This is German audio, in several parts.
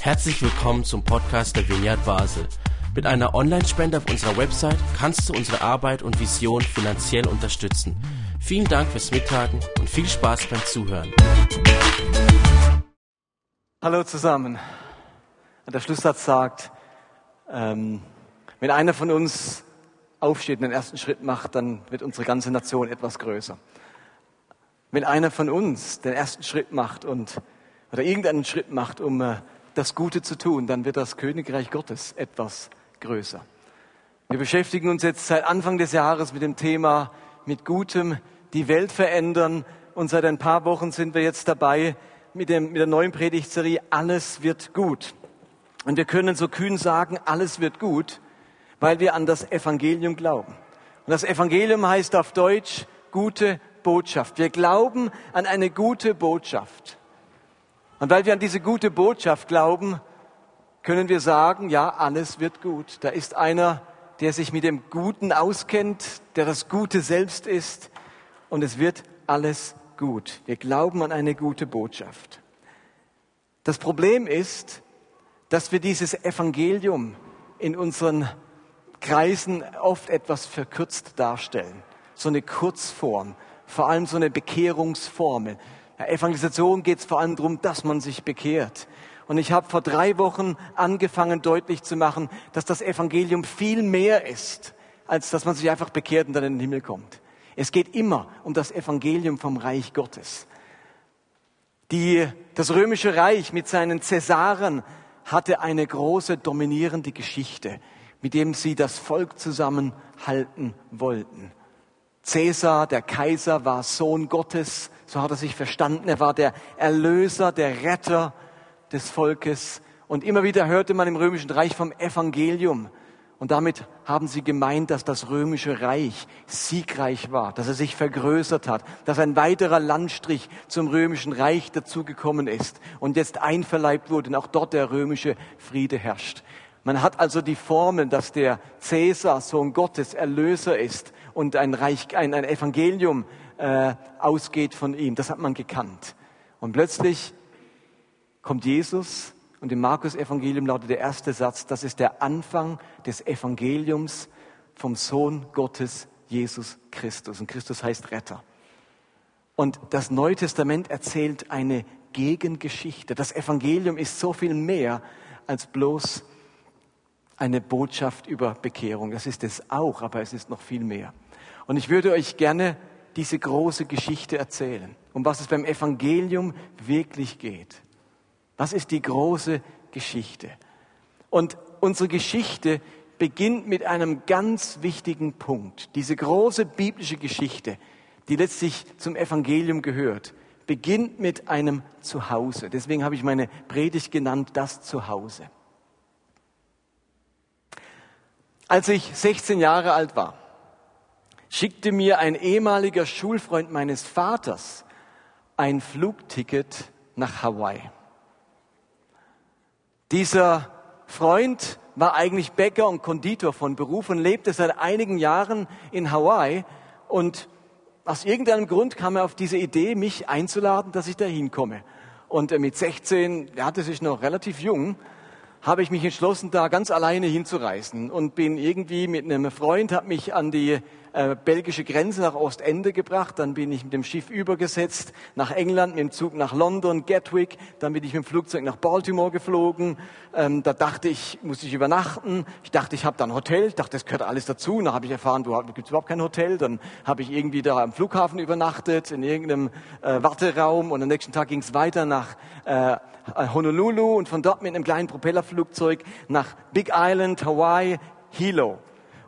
Herzlich willkommen zum Podcast der Vineyard Basel. Mit einer Online-Spende auf unserer Website kannst du unsere Arbeit und Vision finanziell unterstützen. Vielen Dank fürs Mittagen und viel Spaß beim Zuhören. Hallo zusammen. Der Schlusssatz sagt, ähm, wenn einer von uns aufsteht und den ersten Schritt macht, dann wird unsere ganze Nation etwas größer. Wenn einer von uns den ersten Schritt macht und oder irgendeinen Schritt macht, um äh, das Gute zu tun, dann wird das Königreich Gottes etwas größer. Wir beschäftigen uns jetzt seit Anfang des Jahres mit dem Thema mit Gutem die Welt verändern und seit ein paar Wochen sind wir jetzt dabei mit, dem, mit der neuen Predigtserie Alles wird gut. Und wir können so kühn sagen, alles wird gut, weil wir an das Evangelium glauben. Und das Evangelium heißt auf Deutsch gute Botschaft. Wir glauben an eine gute Botschaft. Und weil wir an diese gute Botschaft glauben, können wir sagen, ja, alles wird gut. Da ist einer, der sich mit dem Guten auskennt, der das Gute selbst ist und es wird alles gut. Wir glauben an eine gute Botschaft. Das Problem ist, dass wir dieses Evangelium in unseren Kreisen oft etwas verkürzt darstellen. So eine Kurzform, vor allem so eine Bekehrungsformel. Der Evangelisation geht es vor allem darum, dass man sich bekehrt. Und ich habe vor drei Wochen angefangen deutlich zu machen, dass das Evangelium viel mehr ist, als dass man sich einfach bekehrt und dann in den Himmel kommt. Es geht immer um das Evangelium vom Reich Gottes. Die, das römische Reich mit seinen Cäsaren hatte eine große dominierende Geschichte, mit dem sie das Volk zusammenhalten wollten. Cäsar, der Kaiser, war Sohn Gottes, so hat er sich verstanden. Er war der Erlöser, der Retter des Volkes. Und immer wieder hörte man im römischen Reich vom Evangelium. Und damit haben sie gemeint, dass das römische Reich siegreich war, dass er sich vergrößert hat, dass ein weiterer Landstrich zum römischen Reich dazugekommen ist und jetzt einverleibt wurde und auch dort der römische Friede herrscht. Man hat also die Formel, dass der Cäsar Sohn Gottes Erlöser ist und ein, Reich, ein, ein Evangelium äh, ausgeht von ihm. Das hat man gekannt. Und plötzlich kommt Jesus und im Markus-Evangelium lautet der erste Satz, das ist der Anfang des Evangeliums vom Sohn Gottes, Jesus Christus. Und Christus heißt Retter. Und das Neue Testament erzählt eine Gegengeschichte. Das Evangelium ist so viel mehr als bloß eine Botschaft über Bekehrung. Das ist es auch, aber es ist noch viel mehr. Und ich würde euch gerne diese große Geschichte erzählen, um was es beim Evangelium wirklich geht. Was ist die große Geschichte? Und unsere Geschichte beginnt mit einem ganz wichtigen Punkt. Diese große biblische Geschichte, die letztlich zum Evangelium gehört, beginnt mit einem Zuhause. Deswegen habe ich meine Predigt genannt, das Zuhause. Als ich 16 Jahre alt war, schickte mir ein ehemaliger Schulfreund meines Vaters ein Flugticket nach Hawaii. Dieser Freund war eigentlich Bäcker und Konditor von Beruf und lebte seit einigen Jahren in Hawaii und aus irgendeinem Grund kam er auf diese Idee, mich einzuladen, dass ich da hinkomme. Und mit 16, er hatte sich noch relativ jung, habe ich mich entschlossen, da ganz alleine hinzureisen und bin irgendwie mit einem Freund, habe mich an die äh, belgische Grenze nach Ostende gebracht, dann bin ich mit dem Schiff übergesetzt nach England, mit dem Zug nach London, Gatwick, dann bin ich mit dem Flugzeug nach Baltimore geflogen. Ähm, da dachte ich, muss ich übernachten. Ich dachte, ich habe da ein Hotel. Ich dachte, das gehört alles dazu. Dann habe ich erfahren, du gibt überhaupt kein Hotel. Dann habe ich irgendwie da am Flughafen übernachtet, in irgendeinem äh, Warteraum. Und am nächsten Tag ging es weiter nach äh, Honolulu und von dort mit einem kleinen Propellerflugzeug nach Big Island, Hawaii, Hilo.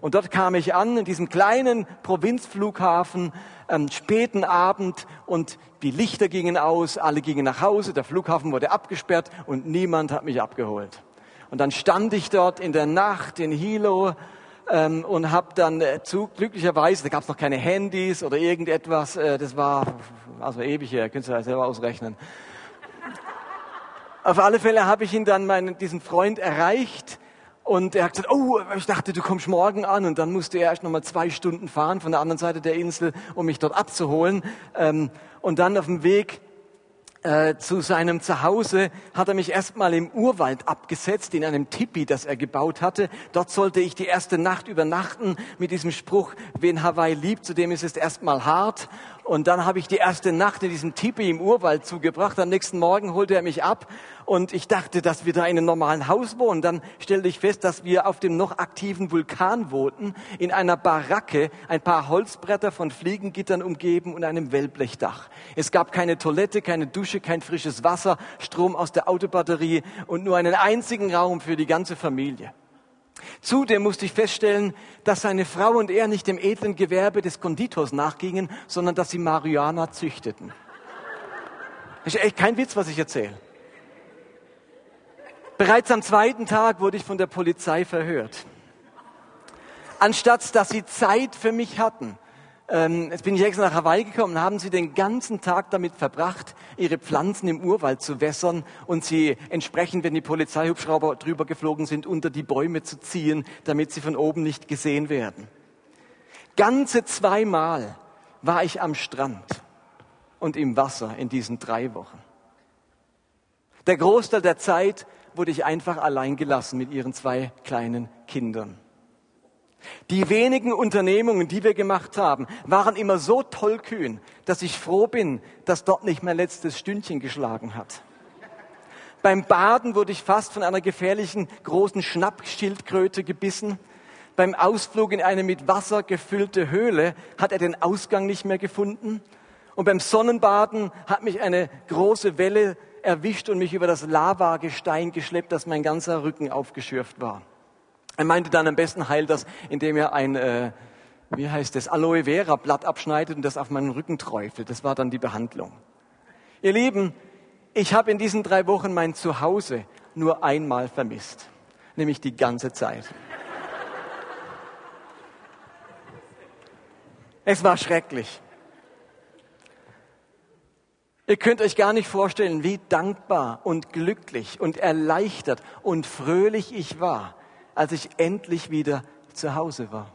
Und dort kam ich an, in diesem kleinen Provinzflughafen, am späten Abend und die Lichter gingen aus, alle gingen nach Hause, der Flughafen wurde abgesperrt und niemand hat mich abgeholt. Und dann stand ich dort in der Nacht in Hilo ähm, und habe dann äh, zu, glücklicherweise, da gab es noch keine Handys oder irgendetwas, äh, das war also ewig her, könnt ihr ja selber ausrechnen. Auf alle Fälle habe ich ihn dann, meinen, diesen Freund erreicht und er hat gesagt, oh, ich dachte, du kommst morgen an. Und dann musste er erst noch mal zwei Stunden fahren von der anderen Seite der Insel, um mich dort abzuholen. Ähm, und dann auf dem Weg äh, zu seinem Zuhause hat er mich erstmal im Urwald abgesetzt, in einem Tipi, das er gebaut hatte. Dort sollte ich die erste Nacht übernachten mit diesem Spruch, wen Hawaii liebt, zu dem ist es erstmal hart. Und dann habe ich die erste Nacht in diesem Tipi im Urwald zugebracht. Am nächsten Morgen holte er mich ab und ich dachte, dass wir da in einem normalen Haus wohnen. Dann stellte ich fest, dass wir auf dem noch aktiven Vulkan wohnten, in einer Baracke, ein paar Holzbretter von Fliegengittern umgeben und einem Wellblechdach. Es gab keine Toilette, keine Dusche, kein frisches Wasser, Strom aus der Autobatterie und nur einen einzigen Raum für die ganze Familie. Zudem musste ich feststellen, dass seine Frau und er nicht dem edlen Gewerbe des Konditors nachgingen, sondern dass sie Marihuana züchteten. Das ist echt kein Witz, was ich erzähle. Bereits am zweiten Tag wurde ich von der Polizei verhört. Anstatt dass sie Zeit für mich hatten, ähm, jetzt bin ich extra nach Hawaii gekommen, haben sie den ganzen Tag damit verbracht, ihre Pflanzen im Urwald zu wässern und sie entsprechend, wenn die Polizeihubschrauber drüber geflogen sind, unter die Bäume zu ziehen, damit sie von oben nicht gesehen werden. Ganze zweimal war ich am Strand und im Wasser in diesen drei Wochen. Der Großteil der Zeit wurde ich einfach allein gelassen mit ihren zwei kleinen Kindern. Die wenigen Unternehmungen, die wir gemacht haben, waren immer so tollkühn, dass ich froh bin, dass dort nicht mein letztes Stündchen geschlagen hat. Beim Baden wurde ich fast von einer gefährlichen großen Schnappschildkröte gebissen. Beim Ausflug in eine mit Wasser gefüllte Höhle hat er den Ausgang nicht mehr gefunden. Und beim Sonnenbaden hat mich eine große Welle erwischt und mich über das Lavagestein geschleppt, dass mein ganzer Rücken aufgeschürft war. Er meinte dann am besten heilt das, indem er ein, äh, wie heißt das, Aloe Vera Blatt abschneidet und das auf meinen Rücken träufelt. Das war dann die Behandlung. Ihr Lieben, ich habe in diesen drei Wochen mein Zuhause nur einmal vermisst, nämlich die ganze Zeit. Es war schrecklich. Ihr könnt euch gar nicht vorstellen, wie dankbar und glücklich und erleichtert und fröhlich ich war, als ich endlich wieder zu Hause war.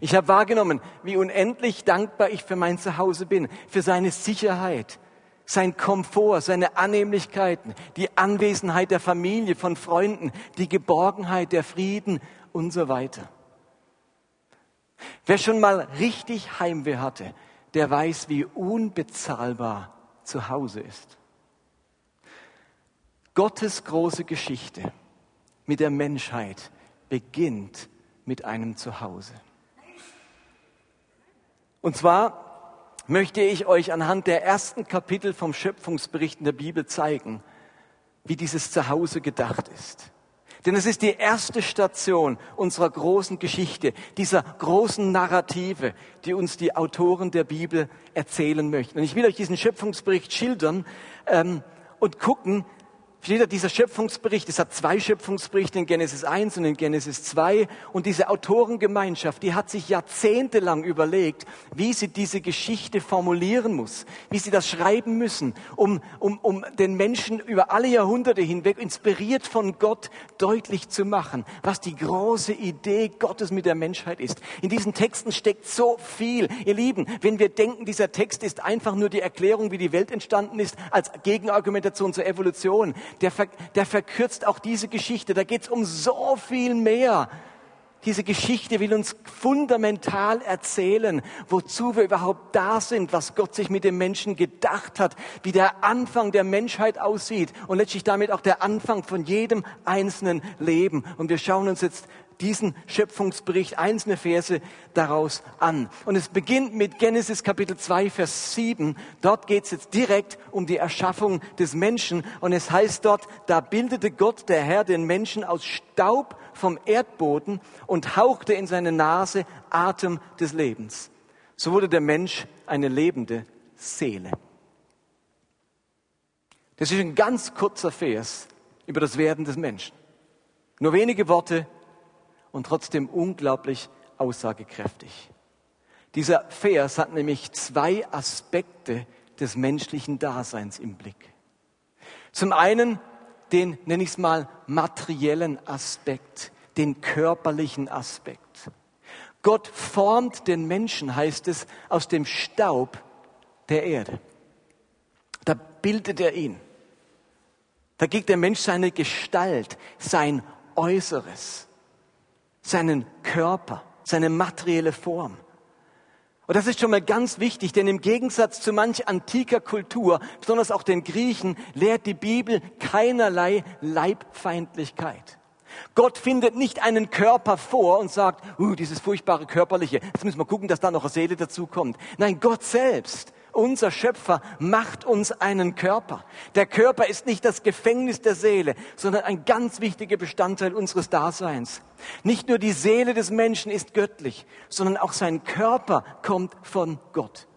Ich habe wahrgenommen, wie unendlich dankbar ich für mein Zuhause bin, für seine Sicherheit, sein Komfort, seine Annehmlichkeiten, die Anwesenheit der Familie, von Freunden, die Geborgenheit, der Frieden und so weiter. Wer schon mal richtig Heimweh hatte, der weiß, wie unbezahlbar zu Hause ist. Gottes große Geschichte mit der Menschheit beginnt mit einem Zuhause. Und zwar möchte ich euch anhand der ersten Kapitel vom Schöpfungsbericht in der Bibel zeigen, wie dieses Zuhause gedacht ist. Denn es ist die erste Station unserer großen Geschichte, dieser großen Narrative, die uns die Autoren der Bibel erzählen möchten. Und ich will euch diesen Schöpfungsbericht schildern ähm, und gucken, Steht dieser Schöpfungsbericht, es hat zwei Schöpfungsberichte in Genesis 1 und in Genesis 2 und diese Autorengemeinschaft, die hat sich jahrzehntelang überlegt, wie sie diese Geschichte formulieren muss, wie sie das schreiben müssen, um, um, um den Menschen über alle Jahrhunderte hinweg, inspiriert von Gott, deutlich zu machen, was die große Idee Gottes mit der Menschheit ist. In diesen Texten steckt so viel. Ihr Lieben, wenn wir denken, dieser Text ist einfach nur die Erklärung, wie die Welt entstanden ist, als Gegenargumentation zur Evolution, der, der verkürzt auch diese Geschichte. Da geht es um so viel mehr. Diese Geschichte will uns fundamental erzählen, wozu wir überhaupt da sind, was Gott sich mit dem Menschen gedacht hat, wie der Anfang der Menschheit aussieht und letztlich damit auch der Anfang von jedem einzelnen Leben. Und wir schauen uns jetzt diesen Schöpfungsbericht, einzelne Verse daraus an. Und es beginnt mit Genesis Kapitel 2, Vers 7. Dort geht es jetzt direkt um die Erschaffung des Menschen. Und es heißt dort, da bildete Gott, der Herr, den Menschen aus Staub vom Erdboden und hauchte in seine Nase Atem des Lebens. So wurde der Mensch eine lebende Seele. Das ist ein ganz kurzer Vers über das Werden des Menschen. Nur wenige Worte und trotzdem unglaublich aussagekräftig. Dieser Vers hat nämlich zwei Aspekte des menschlichen Daseins im Blick. Zum einen den, nenne ich es mal, materiellen Aspekt, den körperlichen Aspekt. Gott formt den Menschen, heißt es, aus dem Staub der Erde. Da bildet er ihn. Da gibt der Mensch seine Gestalt, sein Äußeres, seinen Körper, seine materielle Form. Und das ist schon mal ganz wichtig, denn im Gegensatz zu manch antiker Kultur, besonders auch den Griechen, lehrt die Bibel keinerlei Leibfeindlichkeit. Gott findet nicht einen Körper vor und sagt, uh, dieses furchtbare körperliche, jetzt müssen wir gucken, dass da noch eine Seele dazukommt. Nein, Gott selbst unser Schöpfer macht uns einen Körper. Der Körper ist nicht das Gefängnis der Seele, sondern ein ganz wichtiger Bestandteil unseres Daseins. Nicht nur die Seele des Menschen ist göttlich, sondern auch sein Körper kommt von Gott.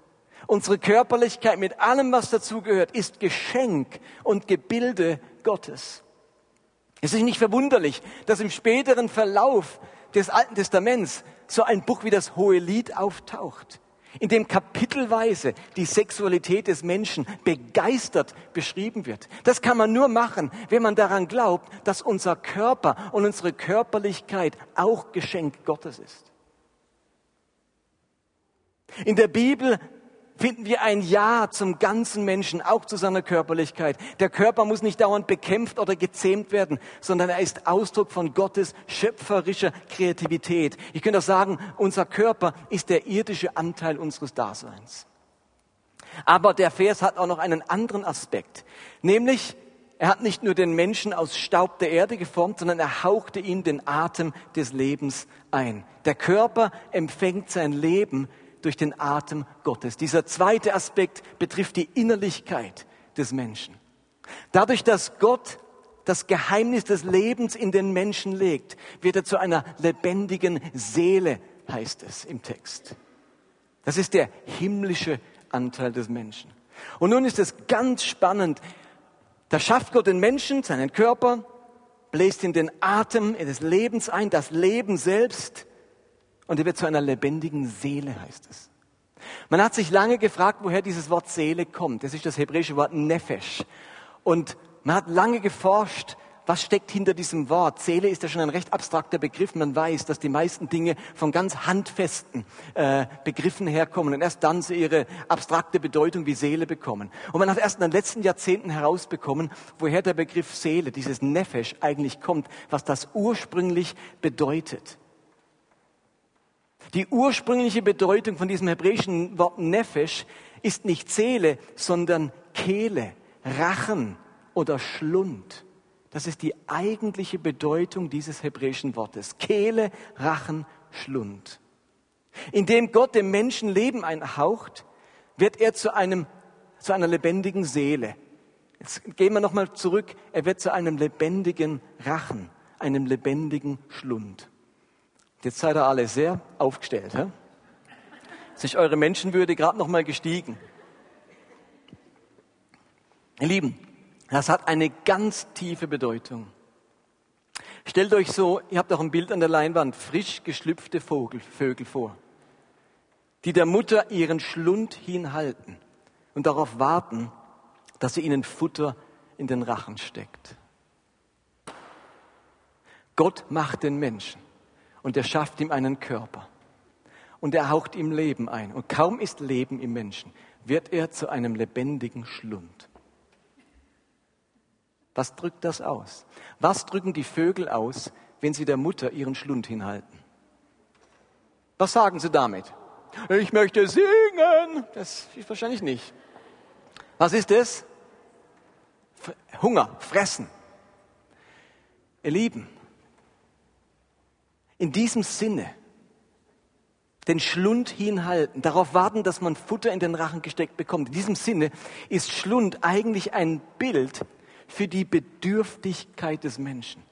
Unsere Körperlichkeit mit allem, was dazugehört, ist Geschenk und Gebilde Gottes. Es ist nicht verwunderlich, dass im späteren Verlauf des Alten Testaments so ein Buch wie das Hohe Lied auftaucht in dem kapitelweise die Sexualität des Menschen begeistert beschrieben wird. Das kann man nur machen, wenn man daran glaubt, dass unser Körper und unsere Körperlichkeit auch Geschenk Gottes ist. In der Bibel finden wir ein Ja zum ganzen Menschen, auch zu seiner Körperlichkeit. Der Körper muss nicht dauernd bekämpft oder gezähmt werden, sondern er ist Ausdruck von Gottes schöpferischer Kreativität. Ich könnte auch sagen, unser Körper ist der irdische Anteil unseres Daseins. Aber der Vers hat auch noch einen anderen Aspekt, nämlich er hat nicht nur den Menschen aus Staub der Erde geformt, sondern er hauchte ihm den Atem des Lebens ein. Der Körper empfängt sein Leben durch den Atem Gottes. Dieser zweite Aspekt betrifft die Innerlichkeit des Menschen. Dadurch, dass Gott das Geheimnis des Lebens in den Menschen legt, wird er zu einer lebendigen Seele, heißt es im Text. Das ist der himmlische Anteil des Menschen. Und nun ist es ganz spannend. Da schafft Gott den Menschen, seinen Körper, bläst in den Atem des Lebens ein, das Leben selbst und er wird zu einer lebendigen Seele, heißt es. Man hat sich lange gefragt, woher dieses Wort Seele kommt. Das ist das hebräische Wort Nefesh. Und man hat lange geforscht, was steckt hinter diesem Wort? Seele ist ja schon ein recht abstrakter Begriff. Man weiß, dass die meisten Dinge von ganz handfesten äh, Begriffen herkommen und erst dann sie ihre abstrakte Bedeutung wie Seele bekommen. Und man hat erst in den letzten Jahrzehnten herausbekommen, woher der Begriff Seele, dieses Nefesh eigentlich kommt, was das ursprünglich bedeutet. Die ursprüngliche Bedeutung von diesem hebräischen Wort Nefesh ist nicht Seele, sondern Kehle, Rachen oder Schlund. Das ist die eigentliche Bedeutung dieses hebräischen Wortes. Kehle, Rachen, Schlund. Indem Gott dem Menschen Leben einhaucht, wird er zu einem, zu einer lebendigen Seele. Jetzt gehen wir nochmal zurück. Er wird zu einem lebendigen Rachen, einem lebendigen Schlund. Jetzt seid ihr alle sehr aufgestellt. He? Sich eure Menschenwürde gerade noch mal gestiegen. Ihr Lieben, das hat eine ganz tiefe Bedeutung. Stellt euch so, ihr habt auch ein Bild an der Leinwand, frisch geschlüpfte Vogel, Vögel vor, die der Mutter ihren Schlund hinhalten und darauf warten, dass sie ihnen Futter in den Rachen steckt. Gott macht den Menschen und er schafft ihm einen Körper. Und er haucht ihm Leben ein. Und kaum ist Leben im Menschen, wird er zu einem lebendigen Schlund. Was drückt das aus? Was drücken die Vögel aus, wenn sie der Mutter ihren Schlund hinhalten? Was sagen sie damit? Ich möchte singen. Das ist wahrscheinlich nicht. Was ist es? Hunger, fressen. Ihr Lieben, in diesem Sinne den Schlund hinhalten, darauf warten, dass man Futter in den Rachen gesteckt bekommt. In diesem Sinne ist Schlund eigentlich ein Bild für die Bedürftigkeit des Menschen.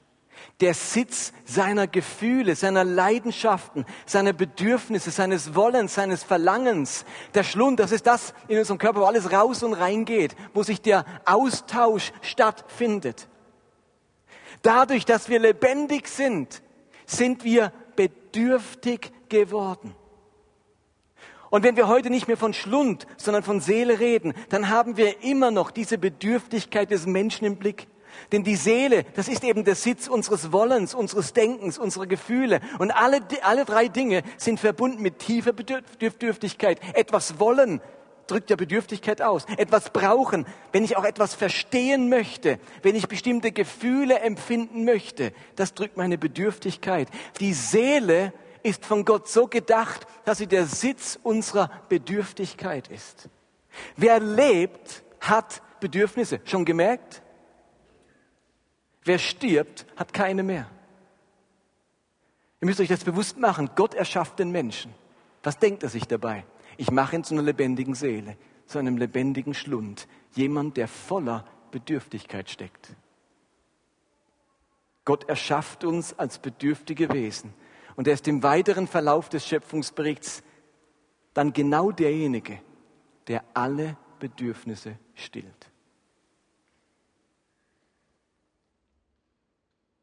Der Sitz seiner Gefühle, seiner Leidenschaften, seiner Bedürfnisse, seines Wollens, seines Verlangens. Der Schlund, das ist das in unserem Körper, wo alles raus und reingeht, wo sich der Austausch stattfindet. Dadurch, dass wir lebendig sind, sind wir bedürftig geworden. Und wenn wir heute nicht mehr von Schlund, sondern von Seele reden, dann haben wir immer noch diese Bedürftigkeit des Menschen im Blick. Denn die Seele, das ist eben der Sitz unseres Wollens, unseres Denkens, unserer Gefühle. Und alle, alle drei Dinge sind verbunden mit tiefer Bedürftigkeit. Etwas wollen, drückt ja Bedürftigkeit aus. Etwas brauchen, wenn ich auch etwas verstehen möchte, wenn ich bestimmte Gefühle empfinden möchte, das drückt meine Bedürftigkeit. Die Seele ist von Gott so gedacht, dass sie der Sitz unserer Bedürftigkeit ist. Wer lebt, hat Bedürfnisse. Schon gemerkt? Wer stirbt, hat keine mehr. Ihr müsst euch das bewusst machen. Gott erschafft den Menschen. Was denkt er sich dabei? Ich mache ihn zu einer lebendigen Seele, zu einem lebendigen Schlund. Jemand, der voller Bedürftigkeit steckt. Gott erschafft uns als bedürftige Wesen. Und er ist im weiteren Verlauf des Schöpfungsberichts dann genau derjenige, der alle Bedürfnisse stillt.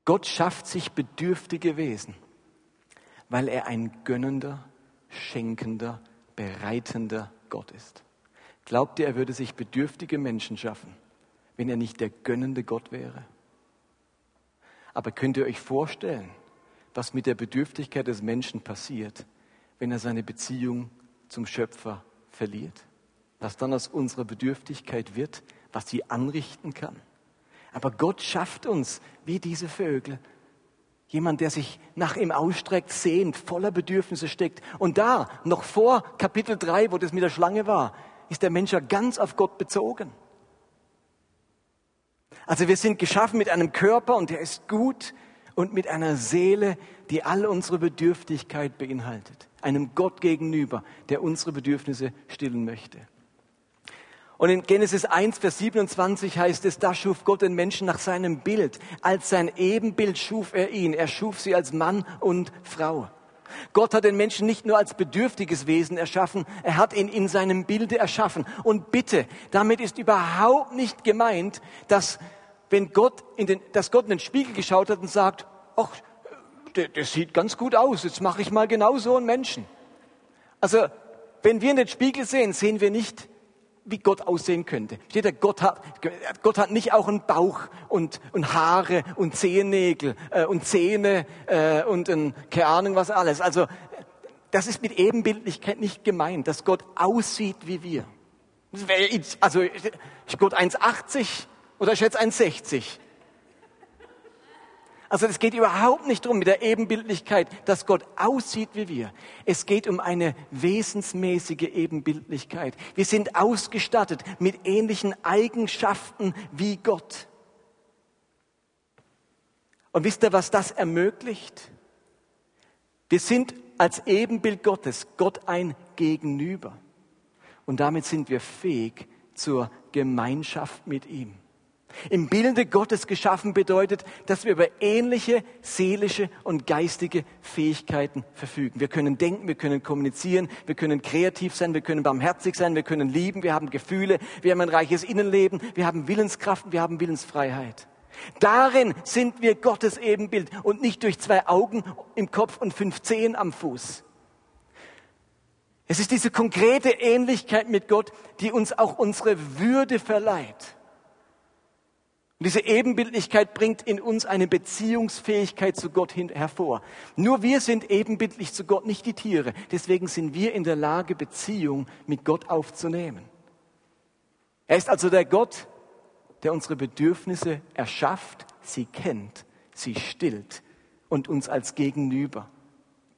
Gott schafft sich bedürftige Wesen, weil er ein gönnender, schenkender, bereitender Gott ist. Glaubt ihr, er würde sich bedürftige Menschen schaffen, wenn er nicht der gönnende Gott wäre? Aber könnt ihr euch vorstellen, was mit der Bedürftigkeit des Menschen passiert, wenn er seine Beziehung zum Schöpfer verliert. Was dann aus unserer Bedürftigkeit wird, was sie anrichten kann. Aber Gott schafft uns wie diese Vögel. Jemand, der sich nach ihm ausstreckt, sehnt, voller Bedürfnisse steckt. Und da, noch vor Kapitel 3, wo das mit der Schlange war, ist der Mensch ja ganz auf Gott bezogen. Also wir sind geschaffen mit einem Körper und der ist gut und mit einer Seele, die all unsere Bedürftigkeit beinhaltet. Einem Gott gegenüber, der unsere Bedürfnisse stillen möchte. Und in Genesis 1, Vers 27 heißt es, da schuf Gott den Menschen nach seinem Bild. Als sein Ebenbild schuf er ihn. Er schuf sie als Mann und Frau. Gott hat den Menschen nicht nur als bedürftiges Wesen erschaffen, er hat ihn in seinem Bilde erschaffen. Und bitte, damit ist überhaupt nicht gemeint, dass wenn Gott in den, dass Gott in den Spiegel geschaut hat und sagt, ach, der, der sieht ganz gut aus, jetzt mache ich mal genau so einen Menschen. Also, wenn wir in den Spiegel sehen, sehen wir nicht, wie Gott aussehen könnte. Steht da, Gott hat, Gott hat nicht auch einen Bauch und, und Haare und Zehennägel äh, und Zähne äh, und ein, keine Ahnung was alles. Also, das ist mit Ebenbildlichkeit nicht gemeint, dass Gott aussieht wie wir. Also, ist Gott 1,80 oder ist jetzt 1,60? Also es geht überhaupt nicht darum mit der Ebenbildlichkeit, dass Gott aussieht wie wir. Es geht um eine wesensmäßige Ebenbildlichkeit. Wir sind ausgestattet mit ähnlichen Eigenschaften wie Gott. Und wisst ihr, was das ermöglicht? Wir sind als Ebenbild Gottes Gott ein Gegenüber. Und damit sind wir fähig zur Gemeinschaft mit ihm. Im Bilde Gottes geschaffen bedeutet, dass wir über ähnliche seelische und geistige Fähigkeiten verfügen. Wir können denken, wir können kommunizieren, wir können kreativ sein, wir können barmherzig sein, wir können lieben, wir haben Gefühle, wir haben ein reiches Innenleben, wir haben Willenskraft, wir haben Willensfreiheit. Darin sind wir Gottes Ebenbild und nicht durch zwei Augen im Kopf und fünf Zehen am Fuß. Es ist diese konkrete Ähnlichkeit mit Gott, die uns auch unsere Würde verleiht. Und diese Ebenbildlichkeit bringt in uns eine Beziehungsfähigkeit zu Gott hin, hervor. Nur wir sind ebenbildlich zu Gott, nicht die Tiere. Deswegen sind wir in der Lage, Beziehung mit Gott aufzunehmen. Er ist also der Gott, der unsere Bedürfnisse erschafft, sie kennt, sie stillt und uns als Gegenüber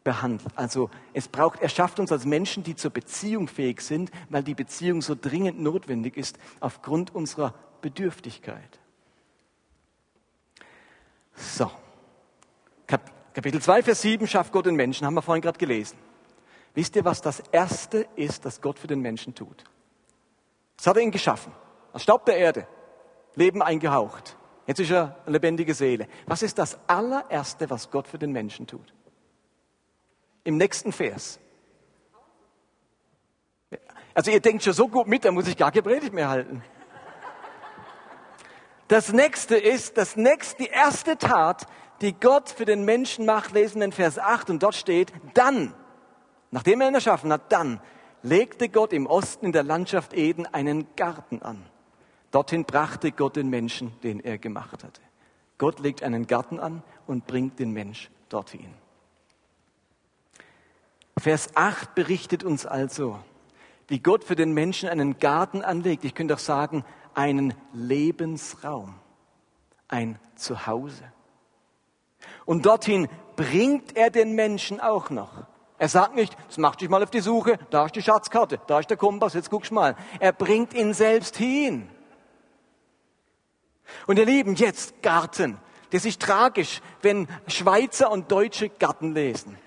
behandelt. Also es braucht, er schafft uns als Menschen, die zur Beziehung fähig sind, weil die Beziehung so dringend notwendig ist aufgrund unserer Bedürftigkeit. So. Kapitel 2, Vers 7 schafft Gott den Menschen, haben wir vorhin gerade gelesen. Wisst ihr, was das Erste ist, das Gott für den Menschen tut? Das hat er ihn geschaffen. Aus Staub der Erde. Leben eingehaucht. Jetzt ist er eine lebendige Seele. Was ist das allererste, was Gott für den Menschen tut? Im nächsten Vers. Also ihr denkt schon so gut mit, da muss ich gar keine Predigt mehr halten. Das nächste ist, das nächste, die erste Tat, die Gott für den Menschen macht, lesen in Vers 8 und dort steht, dann, nachdem er ihn erschaffen hat, dann legte Gott im Osten in der Landschaft Eden einen Garten an. Dorthin brachte Gott den Menschen, den er gemacht hatte. Gott legt einen Garten an und bringt den Mensch dorthin. Vers 8 berichtet uns also, wie Gott für den Menschen einen Garten anlegt. Ich könnte auch sagen, einen Lebensraum, ein Zuhause. Und dorthin bringt er den Menschen auch noch. Er sagt nicht, jetzt mach dich mal auf die Suche, da ist die Schatzkarte, da ist der Kompass, jetzt guckst mal. Er bringt ihn selbst hin. Und ihr Lieben, jetzt Garten. Das ist tragisch, wenn Schweizer und Deutsche Garten lesen.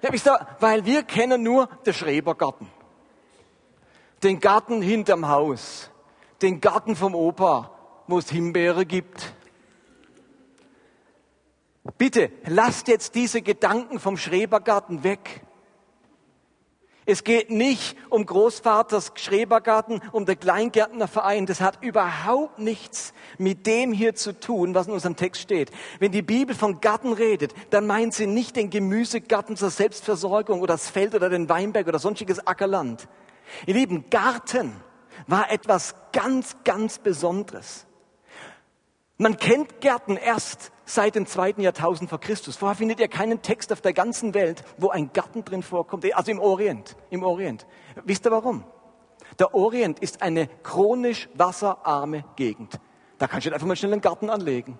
Ja, wisst ihr, weil wir kennen nur den Schrebergarten. Den Garten hinterm Haus. Den Garten vom Opa, wo es Himbeere gibt. Bitte, lasst jetzt diese Gedanken vom Schrebergarten weg. Es geht nicht um Großvaters Schrebergarten, um den Kleingärtnerverein. Das hat überhaupt nichts mit dem hier zu tun, was in unserem Text steht. Wenn die Bibel von Garten redet, dann meint sie nicht den Gemüsegarten zur Selbstversorgung oder das Feld oder den Weinberg oder sonstiges Ackerland. Ihr Lieben, Garten war etwas ganz, ganz Besonderes. Man kennt Gärten erst seit dem zweiten Jahrtausend vor Christus. Vorher findet ihr keinen Text auf der ganzen Welt, wo ein Garten drin vorkommt, also im Orient, im Orient. Wisst ihr warum? Der Orient ist eine chronisch wasserarme Gegend. Da kannst du einfach mal schnell einen Garten anlegen.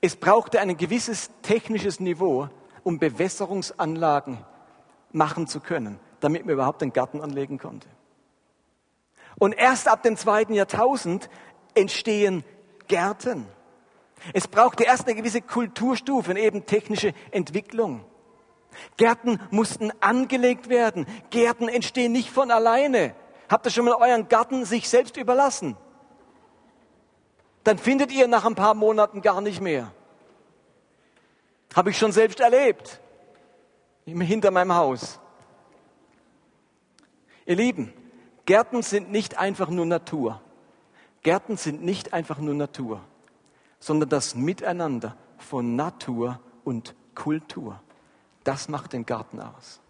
Es brauchte ein gewisses technisches Niveau, um Bewässerungsanlagen machen zu können, damit man überhaupt einen Garten anlegen konnte. Und erst ab dem zweiten Jahrtausend entstehen Gärten. Es brauchte erst eine gewisse Kulturstufe, eben technische Entwicklung. Gärten mussten angelegt werden. Gärten entstehen nicht von alleine. Habt ihr schon mal euren Garten sich selbst überlassen? Dann findet ihr nach ein paar Monaten gar nicht mehr. Habe ich schon selbst erlebt. Hinter meinem Haus. Ihr Lieben, Gärten sind nicht einfach nur Natur. Gärten sind nicht einfach nur Natur, sondern das Miteinander von Natur und Kultur. Das macht den Garten aus.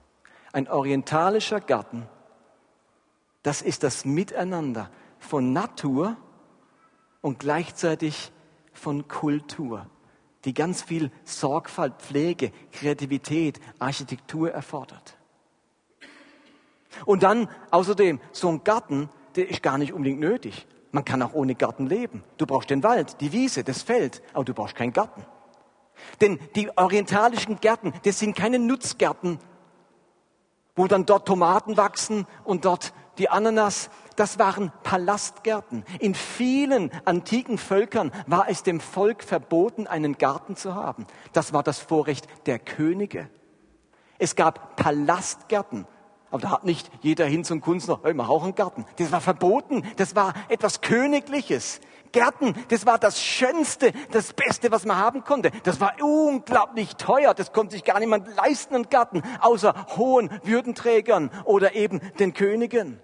Ein orientalischer Garten, das ist das Miteinander von Natur und gleichzeitig von Kultur, die ganz viel Sorgfalt, Pflege, Kreativität, Architektur erfordert. Und dann außerdem, so ein Garten, der ist gar nicht unbedingt nötig. Man kann auch ohne Garten leben. Du brauchst den Wald, die Wiese, das Feld, aber du brauchst keinen Garten. Denn die orientalischen Gärten, das sind keine Nutzgärten, wo dann dort Tomaten wachsen und dort die Ananas. Das waren Palastgärten. In vielen antiken Völkern war es dem Volk verboten, einen Garten zu haben. Das war das Vorrecht der Könige. Es gab Palastgärten. Aber da hat nicht jeder hin zum Kunstner, hey, mach auch einen Garten. Das war verboten. Das war etwas Königliches. Gärten, das war das Schönste, das Beste, was man haben konnte. Das war unglaublich teuer. Das konnte sich gar niemand leisten, einen Garten, außer hohen Würdenträgern oder eben den Königen.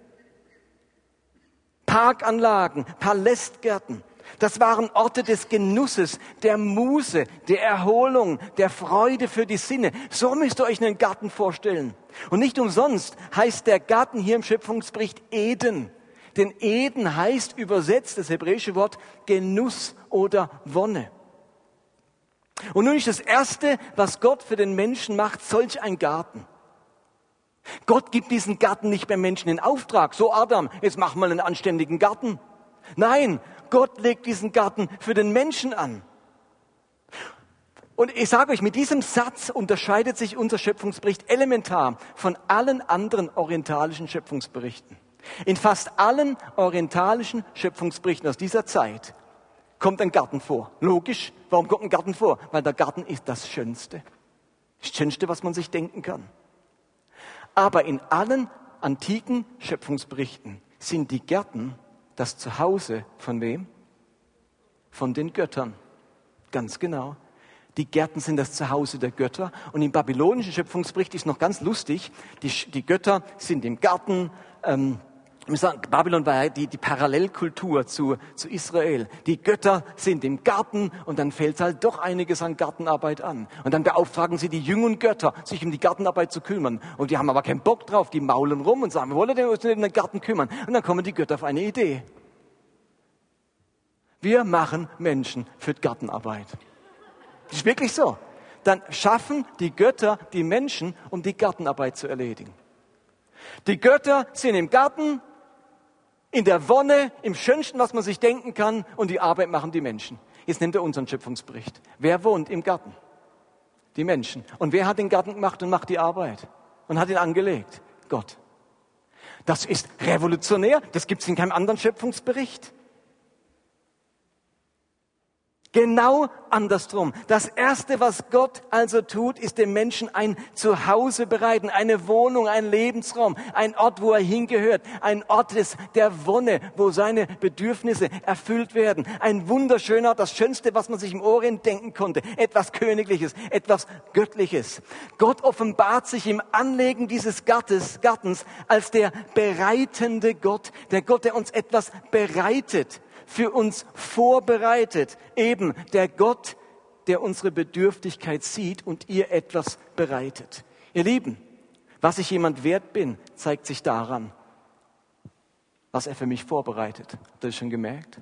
Parkanlagen, Palästgärten. Das waren Orte des Genusses, der Muse, der Erholung, der Freude für die Sinne. So müsst ihr euch einen Garten vorstellen. Und nicht umsonst heißt der Garten hier im Schöpfungsbericht Eden. Denn Eden heißt übersetzt das hebräische Wort Genuss oder Wonne. Und nun ist das Erste, was Gott für den Menschen macht, solch ein Garten. Gott gibt diesen Garten nicht beim Menschen in Auftrag. So Adam, jetzt mach mal einen anständigen Garten. Nein, Gott legt diesen Garten für den Menschen an. Und ich sage euch, mit diesem Satz unterscheidet sich unser Schöpfungsbericht elementar von allen anderen orientalischen Schöpfungsberichten. In fast allen orientalischen Schöpfungsberichten aus dieser Zeit kommt ein Garten vor. Logisch, warum kommt ein Garten vor? Weil der Garten ist das Schönste. Das Schönste, was man sich denken kann. Aber in allen antiken Schöpfungsberichten sind die Gärten das Zuhause von wem? Von den Göttern. Ganz genau. Die Gärten sind das Zuhause der Götter. Und im babylonischen Schöpfungsbericht ist noch ganz lustig. Die, die Götter sind im Garten. Ähm, sagen, Babylon war die, die Parallelkultur zu, zu Israel. Die Götter sind im Garten und dann fällt halt doch einiges an Gartenarbeit an. Und dann beauftragen sie die jungen Götter, sich um die Gartenarbeit zu kümmern. Und die haben aber keinen Bock drauf, die maulen rum und sagen, wir wollen uns um den Garten kümmern. Und dann kommen die Götter auf eine Idee. Wir machen Menschen für die Gartenarbeit. Das ist wirklich so. Dann schaffen die Götter die Menschen, um die Gartenarbeit zu erledigen. Die Götter sind im Garten, in der Wonne, im Schönsten, was man sich denken kann, und die Arbeit machen die Menschen. Jetzt nimmt er unseren Schöpfungsbericht. Wer wohnt im Garten? Die Menschen. Und wer hat den Garten gemacht und macht die Arbeit? Und hat ihn angelegt? Gott. Das ist revolutionär. Das gibt es in keinem anderen Schöpfungsbericht. Genau andersrum. Das Erste, was Gott also tut, ist dem Menschen ein Zuhause bereiten, eine Wohnung, ein Lebensraum, ein Ort, wo er hingehört, ein Ort des, der Wonne, wo seine Bedürfnisse erfüllt werden. Ein wunderschöner Ort, das Schönste, was man sich im Orient denken konnte. Etwas Königliches, etwas Göttliches. Gott offenbart sich im Anlegen dieses Gartens, Gartens als der bereitende Gott, der Gott, der uns etwas bereitet für uns vorbereitet. Eben der Gott, der unsere Bedürftigkeit sieht und ihr etwas bereitet. Ihr Lieben, was ich jemand wert bin, zeigt sich daran, was er für mich vorbereitet. Habt ihr das schon gemerkt?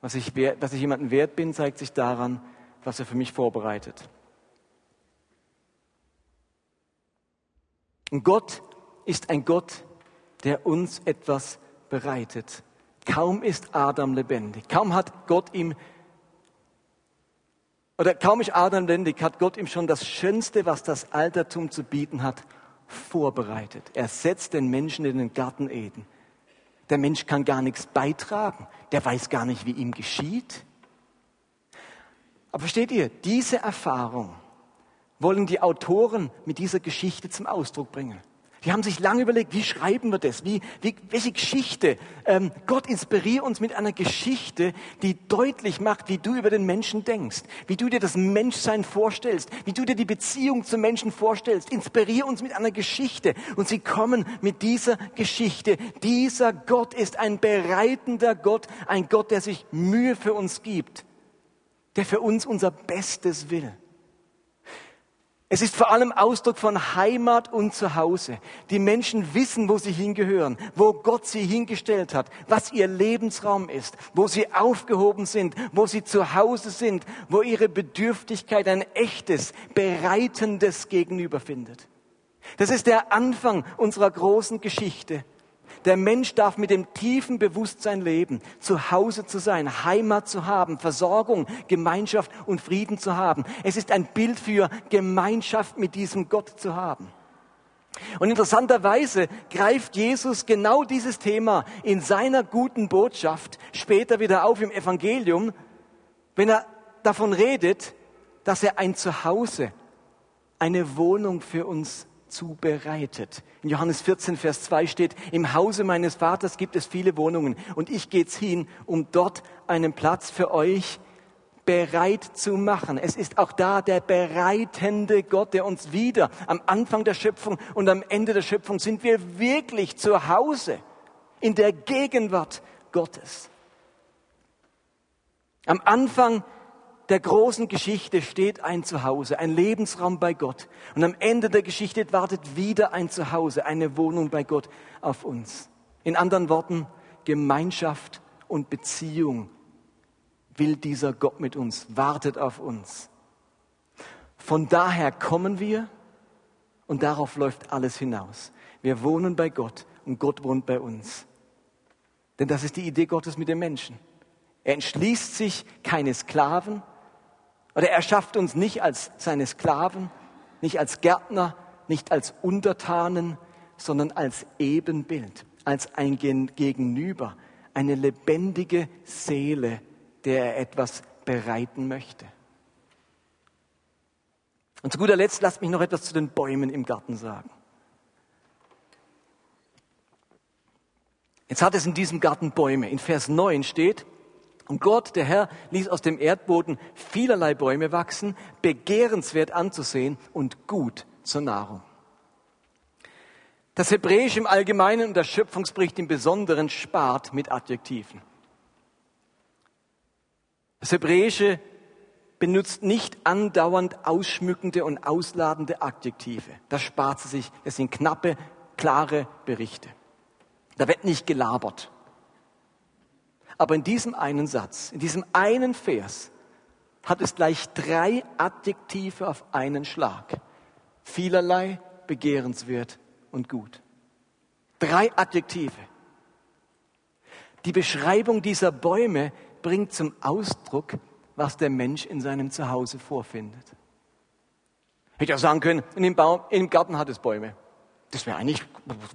Was ich, dass ich jemanden wert bin, zeigt sich daran, was er für mich vorbereitet. Und Gott ist ein Gott, der uns etwas bereitet. Kaum ist Adam lebendig, kaum hat Gott ihm, oder kaum ist Adam lebendig, hat Gott ihm schon das Schönste, was das Altertum zu bieten hat, vorbereitet. Er setzt den Menschen in den Garten Eden. Der Mensch kann gar nichts beitragen, der weiß gar nicht, wie ihm geschieht. Aber versteht ihr, diese Erfahrung wollen die Autoren mit dieser Geschichte zum Ausdruck bringen. Die haben sich lange überlegt, wie schreiben wir das? Wie, wie, welche Geschichte? Ähm, Gott inspiriert uns mit einer Geschichte, die deutlich macht, wie du über den Menschen denkst, wie du dir das Menschsein vorstellst, wie du dir die Beziehung zum Menschen vorstellst. Inspirier uns mit einer Geschichte. Und sie kommen mit dieser Geschichte. Dieser Gott ist ein bereitender Gott, ein Gott, der sich Mühe für uns gibt, der für uns unser Bestes will. Es ist vor allem Ausdruck von Heimat und Zuhause. Die Menschen wissen, wo sie hingehören, wo Gott sie hingestellt hat, was ihr Lebensraum ist, wo sie aufgehoben sind, wo sie zu Hause sind, wo ihre Bedürftigkeit ein echtes, bereitendes Gegenüber findet. Das ist der Anfang unserer großen Geschichte. Der Mensch darf mit dem tiefen Bewusstsein leben, zu Hause zu sein, Heimat zu haben, Versorgung, Gemeinschaft und Frieden zu haben. Es ist ein Bild für Gemeinschaft mit diesem Gott zu haben. Und interessanterweise greift Jesus genau dieses Thema in seiner guten Botschaft später wieder auf im Evangelium, wenn er davon redet, dass er ein Zuhause, eine Wohnung für uns zubereitet. In Johannes 14, Vers 2 steht, im Hause meines Vaters gibt es viele Wohnungen und ich gehe hin, um dort einen Platz für euch bereit zu machen. Es ist auch da der bereitende Gott, der uns wieder am Anfang der Schöpfung und am Ende der Schöpfung sind wir wirklich zu Hause in der Gegenwart Gottes. Am Anfang der großen Geschichte steht ein Zuhause, ein Lebensraum bei Gott. Und am Ende der Geschichte wartet wieder ein Zuhause, eine Wohnung bei Gott auf uns. In anderen Worten, Gemeinschaft und Beziehung will dieser Gott mit uns, wartet auf uns. Von daher kommen wir und darauf läuft alles hinaus. Wir wohnen bei Gott und Gott wohnt bei uns. Denn das ist die Idee Gottes mit dem Menschen. Er entschließt sich keine Sklaven, oder er schafft uns nicht als seine Sklaven, nicht als Gärtner, nicht als Untertanen, sondern als Ebenbild, als ein Gegenüber, eine lebendige Seele, der er etwas bereiten möchte. Und zu guter Letzt lasst mich noch etwas zu den Bäumen im Garten sagen. Jetzt hat es in diesem Garten Bäume. In Vers 9 steht, und Gott, der Herr, ließ aus dem Erdboden vielerlei Bäume wachsen, begehrenswert anzusehen und gut zur Nahrung. Das Hebräisch im Allgemeinen und der Schöpfungsbericht im Besonderen spart mit Adjektiven. Das Hebräische benutzt nicht andauernd ausschmückende und ausladende Adjektive. Das spart sie sich. Es sind knappe, klare Berichte. Da wird nicht gelabert. Aber in diesem einen Satz, in diesem einen Vers, hat es gleich drei Adjektive auf einen Schlag. Vielerlei, begehrenswert und gut. Drei Adjektive. Die Beschreibung dieser Bäume bringt zum Ausdruck, was der Mensch in seinem Zuhause vorfindet. Hätte ich auch sagen können, in dem, Baum, im Garten hat es Bäume. Das wäre eigentlich,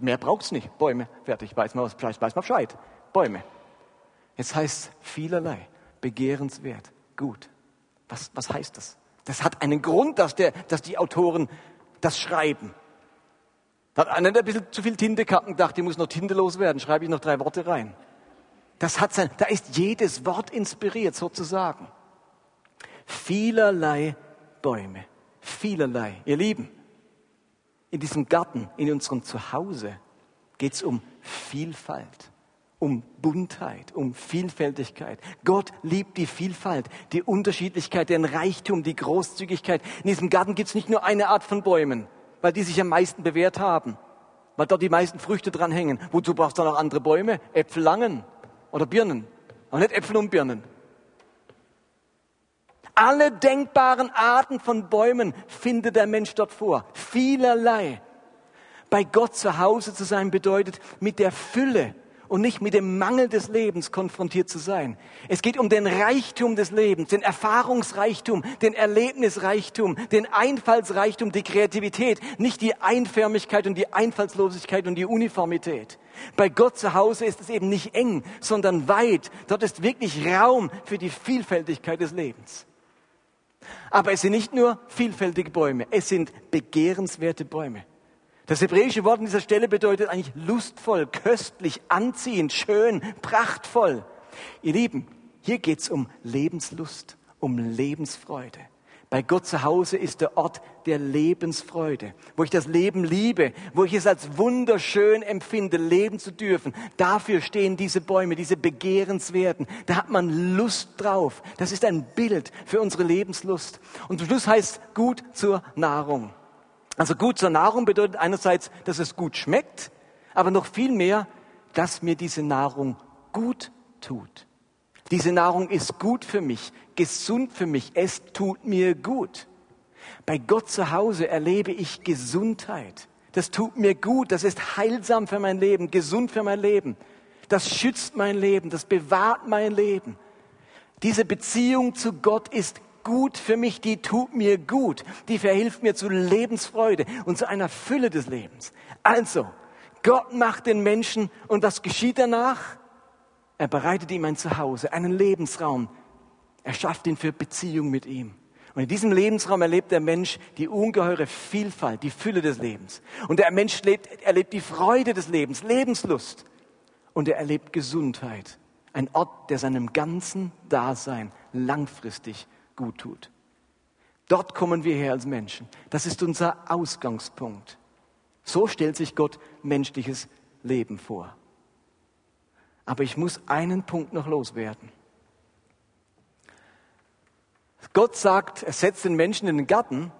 mehr braucht es nicht. Bäume, fertig, weiß man, was, weiß man Bescheid. Bäume. Jetzt heißt vielerlei, begehrenswert, gut. Was, was heißt das? Das hat einen Grund, dass, der, dass die Autoren das schreiben. Da hat einer, der ein bisschen zu viel Tinte gehabt und dachte, die muss noch Tinte loswerden, schreibe ich noch drei Worte rein. Das hat sein, da ist jedes Wort inspiriert sozusagen. Vielerlei Bäume, vielerlei. Ihr Lieben, in diesem Garten, in unserem Zuhause geht es um Vielfalt, um Buntheit, um Vielfältigkeit. Gott liebt die Vielfalt, die Unterschiedlichkeit, den Reichtum, die Großzügigkeit. In diesem Garten gibt es nicht nur eine Art von Bäumen, weil die sich am meisten bewährt haben, weil dort die meisten Früchte dran hängen. Wozu brauchst du noch andere Bäume? Äpfel langen oder Birnen, aber nicht Äpfel und Birnen. Alle denkbaren Arten von Bäumen findet der Mensch dort vor. Vielerlei. Bei Gott zu Hause zu sein bedeutet, mit der Fülle und nicht mit dem Mangel des Lebens konfrontiert zu sein. Es geht um den Reichtum des Lebens, den Erfahrungsreichtum, den Erlebnisreichtum, den Einfallsreichtum, die Kreativität, nicht die Einförmigkeit und die Einfallslosigkeit und die Uniformität. Bei Gott zu Hause ist es eben nicht eng, sondern weit. Dort ist wirklich Raum für die Vielfältigkeit des Lebens. Aber es sind nicht nur vielfältige Bäume, es sind begehrenswerte Bäume. Das hebräische Wort an dieser Stelle bedeutet eigentlich lustvoll, köstlich, anziehend, schön, prachtvoll. Ihr Lieben, hier geht's um Lebenslust, um Lebensfreude. Bei Gott zu Hause ist der Ort der Lebensfreude, wo ich das Leben liebe, wo ich es als wunderschön empfinde, leben zu dürfen. Dafür stehen diese Bäume, diese Begehrenswerten. Da hat man Lust drauf. Das ist ein Bild für unsere Lebenslust. Und zum Schluss heißt gut zur Nahrung. Also gut zur Nahrung bedeutet einerseits, dass es gut schmeckt, aber noch viel mehr, dass mir diese Nahrung gut tut. Diese Nahrung ist gut für mich, gesund für mich, es tut mir gut. Bei Gott zu Hause erlebe ich Gesundheit. Das tut mir gut, das ist heilsam für mein Leben, gesund für mein Leben. Das schützt mein Leben, das bewahrt mein Leben. Diese Beziehung zu Gott ist gut für mich, die tut mir gut, die verhilft mir zu Lebensfreude und zu einer Fülle des Lebens. Also, Gott macht den Menschen und was geschieht danach? Er bereitet ihm ein Zuhause, einen Lebensraum. Er schafft ihn für Beziehung mit ihm. Und in diesem Lebensraum erlebt der Mensch die ungeheure Vielfalt, die Fülle des Lebens. Und der Mensch lebt, erlebt die Freude des Lebens, Lebenslust. Und er erlebt Gesundheit. Ein Ort, der seinem ganzen Dasein langfristig gut tut. Dort kommen wir her als Menschen. Das ist unser Ausgangspunkt. So stellt sich Gott menschliches Leben vor. Aber ich muss einen Punkt noch loswerden. Gott sagt, er setzt den Menschen in den Garten.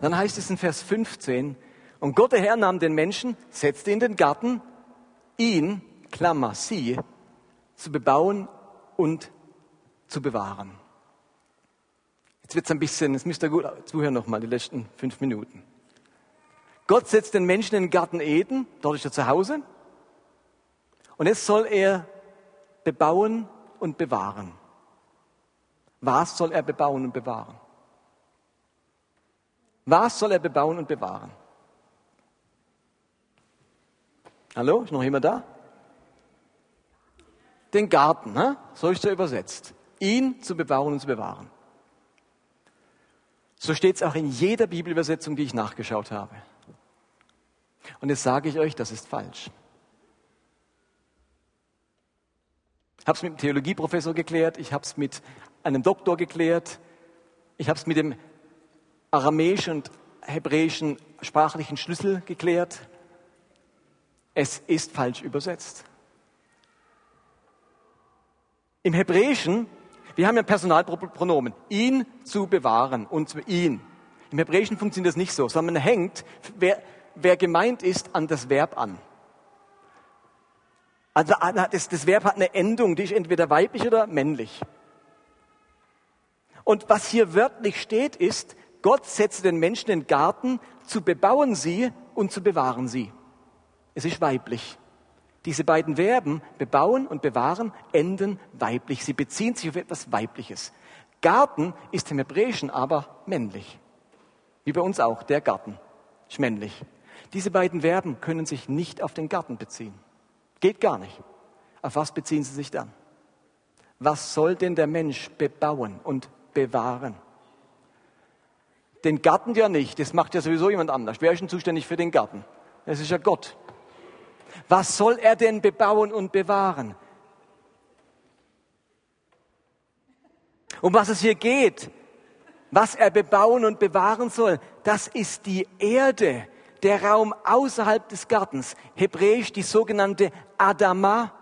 Dann heißt es in Vers 15, und Gott der Herr nahm den Menschen, setzte in den Garten, ihn, Klammer, sie, zu bebauen und zu bewahren. Jetzt wird es ein bisschen, jetzt müsst ihr gut zuhören nochmal, die letzten fünf Minuten. Gott setzt den Menschen in den Garten Eden, dort ist er zu Hause. Und jetzt soll er bebauen und bewahren. Was soll er bebauen und bewahren? Was soll er bebauen und bewahren? Hallo, ist noch jemand da? Den Garten, ne? so ist er übersetzt. Ihn zu bebauen und zu bewahren. So steht es auch in jeder Bibelübersetzung, die ich nachgeschaut habe. Und jetzt sage ich euch, das ist falsch. Ich habe es mit dem Theologieprofessor geklärt, ich habe es mit einem Doktor geklärt, ich habe es mit dem aramäischen und hebräischen sprachlichen Schlüssel geklärt. Es ist falsch übersetzt. Im Hebräischen, wir haben ja Personalpronomen, ihn zu bewahren und ihn. Im Hebräischen funktioniert das nicht so, sondern man hängt, wer, wer gemeint ist, an das Verb an. Also das, das Verb hat eine Endung, die ist entweder weiblich oder männlich. Und was hier wörtlich steht, ist, Gott setze den Menschen in den Garten, zu bebauen sie und zu bewahren sie. Es ist weiblich. Diese beiden Verben, bebauen und bewahren, enden weiblich. Sie beziehen sich auf etwas Weibliches. Garten ist im Hebräischen aber männlich. Wie bei uns auch, der Garten ist männlich. Diese beiden Verben können sich nicht auf den Garten beziehen. Geht gar nicht. Auf was beziehen sie sich dann? Was soll denn der Mensch bebauen und bewahren? Den Garten ja nicht, das macht ja sowieso jemand anders. Wer ist denn zuständig für den Garten? Das ist ja Gott. Was soll er denn bebauen und bewahren? Um was es hier geht, was er bebauen und bewahren soll, das ist die Erde, der Raum außerhalb des Gartens. Hebräisch die sogenannte Adama.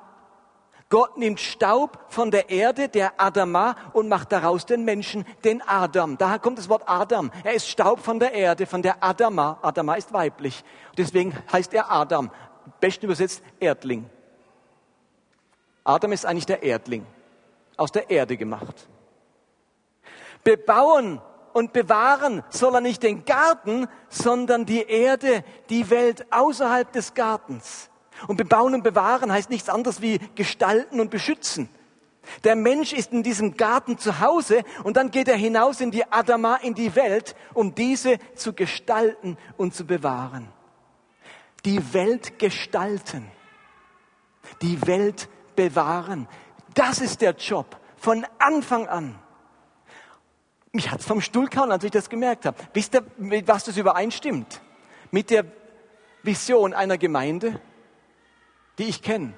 Gott nimmt Staub von der Erde, der Adama, und macht daraus den Menschen, den Adam. Daher kommt das Wort Adam. Er ist Staub von der Erde, von der Adama. Adama ist weiblich. Deswegen heißt er Adam. Besten übersetzt Erdling. Adam ist eigentlich der Erdling. Aus der Erde gemacht. Bebauen und bewahren soll er nicht den Garten, sondern die Erde, die Welt außerhalb des Gartens. Und bebauen und bewahren heißt nichts anderes wie gestalten und beschützen. Der Mensch ist in diesem Garten zu Hause und dann geht er hinaus in die Adama, in die Welt, um diese zu gestalten und zu bewahren. Die Welt gestalten. Die Welt bewahren. Das ist der Job von Anfang an. Mich hat's vom Stuhl gehauen, als ich das gemerkt habe. Wisst ihr, mit was das übereinstimmt? Mit der Vision einer Gemeinde, die ich kenne.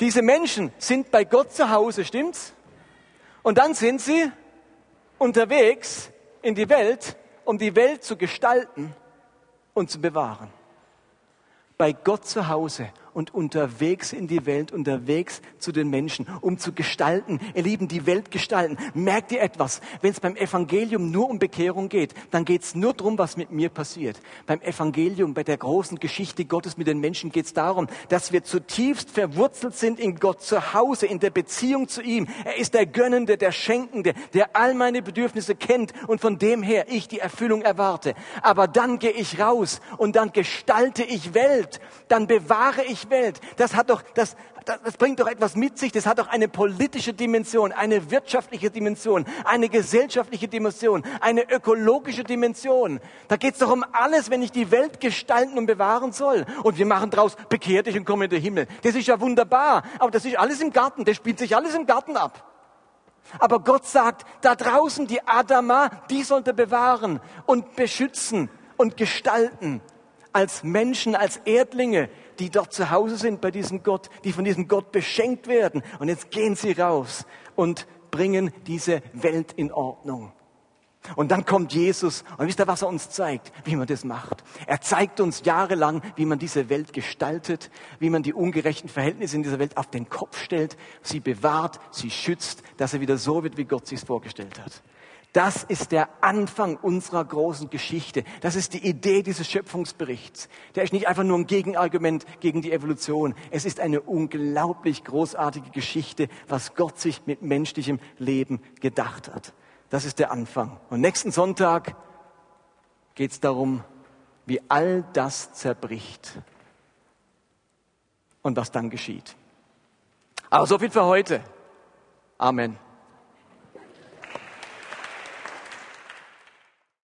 Diese Menschen sind bei Gott zu Hause, stimmt's? Und dann sind sie unterwegs in die Welt, um die Welt zu gestalten und zu bewahren. Bei Gott zu Hause und unterwegs in die Welt, unterwegs zu den Menschen, um zu gestalten. Ihr Lieben, die Welt gestalten. Merkt ihr etwas? Wenn es beim Evangelium nur um Bekehrung geht, dann geht es nur darum, was mit mir passiert. Beim Evangelium, bei der großen Geschichte Gottes mit den Menschen geht es darum, dass wir zutiefst verwurzelt sind in Gott zu Hause, in der Beziehung zu ihm. Er ist der Gönnende, der Schenkende, der all meine Bedürfnisse kennt und von dem her ich die Erfüllung erwarte. Aber dann gehe ich raus und dann gestalte ich Welt, dann bewahre ich Welt. Das hat doch, das, das bringt doch etwas mit sich. Das hat doch eine politische Dimension, eine wirtschaftliche Dimension, eine gesellschaftliche Dimension, eine ökologische Dimension. Da geht es doch um alles, wenn ich die Welt gestalten und bewahren soll. Und wir machen draus, bekehr dich und komm in den Himmel. Das ist ja wunderbar. Aber das ist alles im Garten. Das spielt sich alles im Garten ab. Aber Gott sagt, da draußen die Adama, die sollte bewahren und beschützen und gestalten als Menschen, als Erdlinge, die dort zu Hause sind bei diesem Gott, die von diesem Gott beschenkt werden. Und jetzt gehen sie raus und bringen diese Welt in Ordnung. Und dann kommt Jesus und wisst ihr, was er uns zeigt, wie man das macht. Er zeigt uns jahrelang, wie man diese Welt gestaltet, wie man die ungerechten Verhältnisse in dieser Welt auf den Kopf stellt, sie bewahrt, sie schützt, dass er wieder so wird, wie Gott sich vorgestellt hat. Das ist der Anfang unserer großen Geschichte. Das ist die Idee dieses Schöpfungsberichts. Der ist nicht einfach nur ein Gegenargument gegen die Evolution. Es ist eine unglaublich großartige Geschichte, was Gott sich mit menschlichem Leben gedacht hat. Das ist der Anfang. Und nächsten Sonntag geht es darum, wie all das zerbricht und was dann geschieht. Aber so viel für heute. Amen.